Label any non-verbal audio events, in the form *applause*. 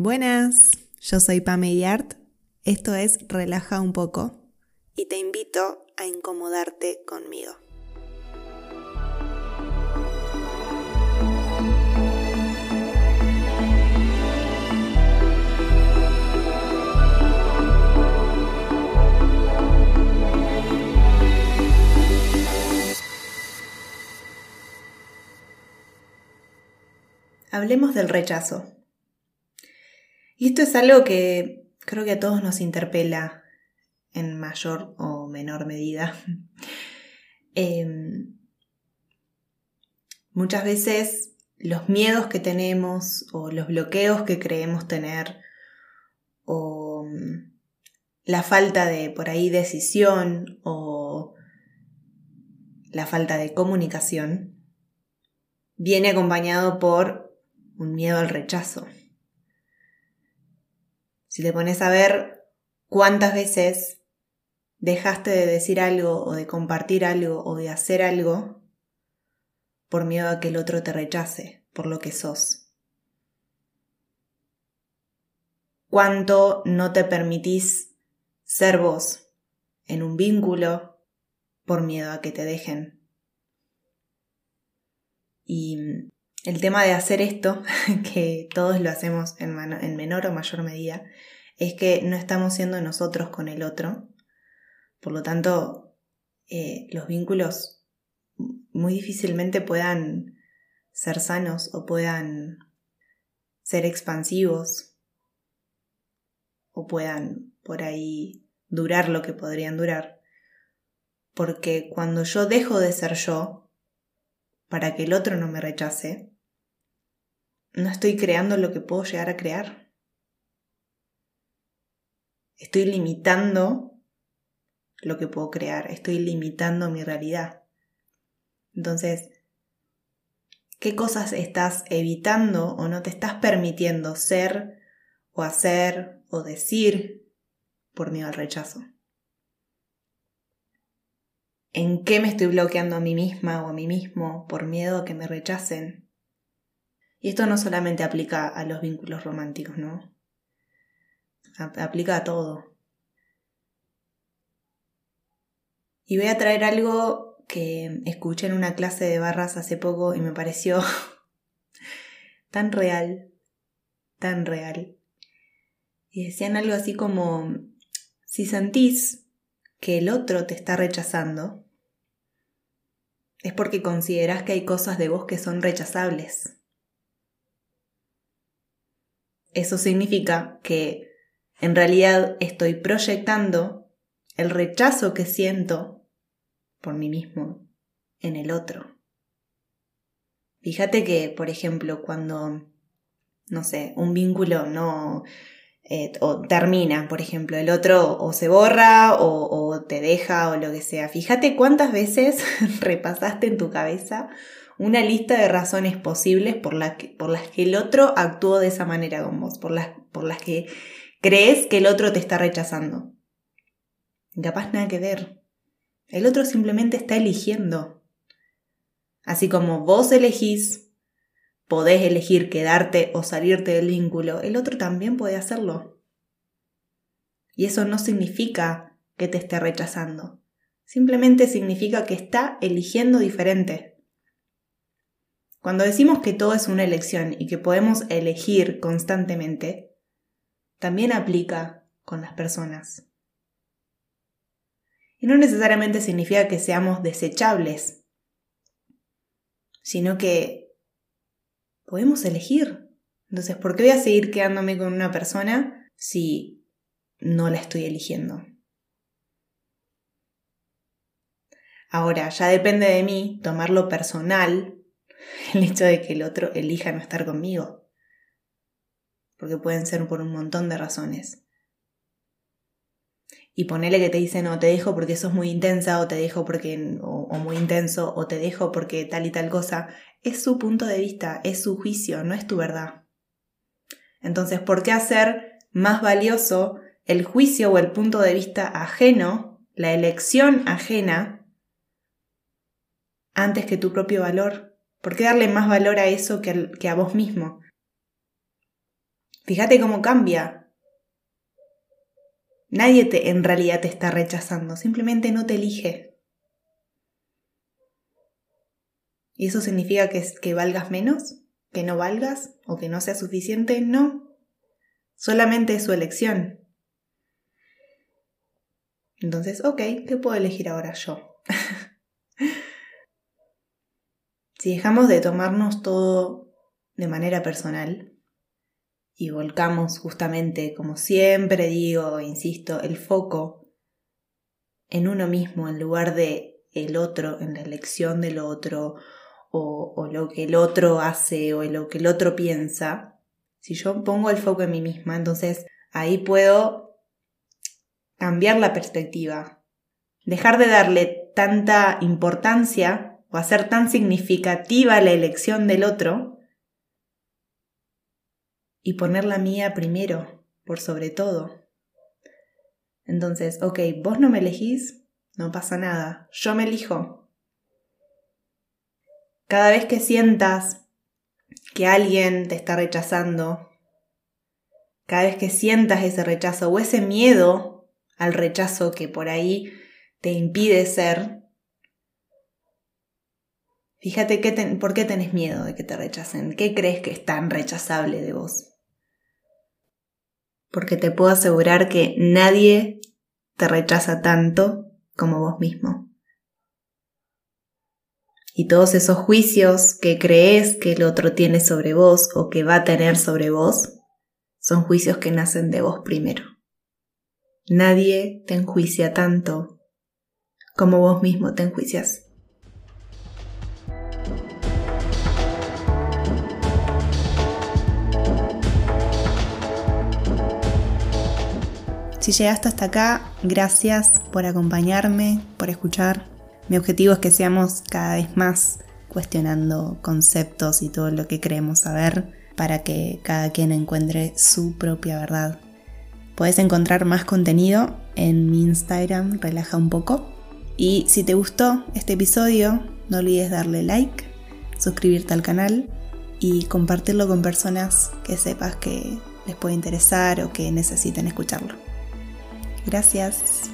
Buenas, yo soy Pame Yart, esto es Relaja un poco y te invito a incomodarte conmigo. Hablemos del rechazo. Y esto es algo que creo que a todos nos interpela en mayor o menor medida. *laughs* Em, muchas veces los miedos que tenemos o los bloqueos que creemos tener o mm, la falta de por ahí decisión o la falta de comunicación viene acompañado por un miedo al rechazo. Si te pones a ver cuántas veces dejaste de decir algo o de compartir algo o de hacer algo por miedo a que el otro te rechace por lo que sos. Cuánto no te permitís ser vos en un vínculo por miedo a que te dejen. Y el tema de hacer esto, *laughs* que todos lo hacemos en, menor o mayor medida, es que no estamos siendo nosotros con el otro. Por lo tanto, eh, los vínculos muy difícilmente puedan ser sanos o puedan ser expansivos o puedan por ahí durar lo que podrían durar. Porque cuando yo dejo de ser yo, para que el otro no me rechace, no estoy creando lo que puedo llegar a crear. Estoy limitando lo que puedo crear, estoy limitando mi realidad. Entonces, ¿qué cosas estás evitando o no te estás permitiendo ser o hacer o decir por miedo al rechazo? ¿En qué me estoy bloqueando a mí misma o a mí mismo por miedo a que me rechacen? Y esto no solamente aplica a los vínculos románticos, ¿no? Aplica a todo. Y voy a traer algo que escuché en una clase de barras hace poco y me pareció *laughs* tan real, tan real. Y decían algo así como, si sentís que el otro te está rechazando, es porque consideras que hay cosas de vos que son rechazables. Eso significa que en realidad estoy proyectando el rechazo que siento por mí mismo en el otro. Fíjate que, por ejemplo, cuando, no sé, un vínculo no eh, o termina, por ejemplo, el otro o se borra o, te deja o lo que sea. Fíjate cuántas veces *laughs* repasaste en tu cabeza una lista de razones posibles por, por las que el otro actuó de esa manera con vos, por las, por las que crees que el otro te está rechazando. Capaz nada que ver. El otro simplemente está eligiendo. Así como vos elegís podés elegir quedarte o salirte del vínculo, el otro también puede hacerlo. Y eso no significa que te esté rechazando, simplemente significa que está eligiendo diferente. Cuando decimos que todo es una elección y que podemos elegir constantemente, también aplica con las personas. Y no necesariamente significa que seamos desechables, sino que podemos elegir. Entonces, ¿por qué voy a seguir quedándome con una persona si no la estoy eligiendo? Ahora, ya depende de mí tomarlo personal *laughs* el hecho de que el otro elija no estar conmigo. Porque pueden ser por un montón de razones. Y ponele que te dice no, te dejo porque sos muy intensa, o te dejo porque, o muy intenso, o te dejo porque tal y tal cosa. Es su punto de vista, es su juicio, no es tu verdad. Entonces, ¿por qué hacer más valioso el juicio o el punto de vista ajeno, la elección ajena, antes que tu propio valor? ¿Por qué darle más valor a eso que, a vos mismo? Fíjate cómo cambia. Nadie te, en realidad te está rechazando, simplemente no te elige. ¿Y eso significa que, que valgas menos? ¿Que no valgas? ¿O que no sea suficiente? No. Solamente es su elección. Entonces, ok, ¿qué puedo elegir ahora yo? *laughs* si dejamos de tomarnos todo de manera personal, y volcamos justamente, como siempre digo, insisto, el foco en uno mismo en lugar de el otro, en la elección del otro, o, o, lo que el otro hace o lo que el otro piensa, si yo pongo el foco en mí misma, entonces ahí puedo cambiar la perspectiva, dejar de darle tanta importancia o hacer tan significativa la elección del otro y poner la mía primero, por sobre todo. Entonces, ok, vos no me elegís, no pasa nada, yo me elijo. Cada vez que sientas que alguien te está rechazando, cada vez que sientas ese rechazo o ese miedo al rechazo que por ahí te impide ser, fíjate por qué tenés miedo de que te rechacen, qué crees que es tan rechazable de vos porque te puedo asegurar que nadie te rechaza tanto como vos mismo. Y todos esos juicios que crees que el otro tiene sobre vos o que va a tener sobre vos, son juicios que nacen de vos primero. Nadie te enjuicia tanto como vos mismo te enjuicias. Si llegaste hasta acá, gracias por acompañarme, por escuchar. Mi objetivo es que seamos cada vez más cuestionando conceptos y todo lo que creemos saber para que cada quien encuentre su propia verdad. Puedes encontrar más contenido en mi Instagram, relaja un poco. Y si te gustó este episodio, no olvides darle like, suscribirte al canal y compartirlo con personas que sepas que les puede interesar o que necesiten escucharlo. Gracias.